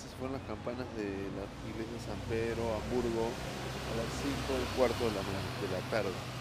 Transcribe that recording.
esas fueron las campanas de la iglesia de San Pedro, Hamburgo, a las 5 y cuarto de la, de la tarde.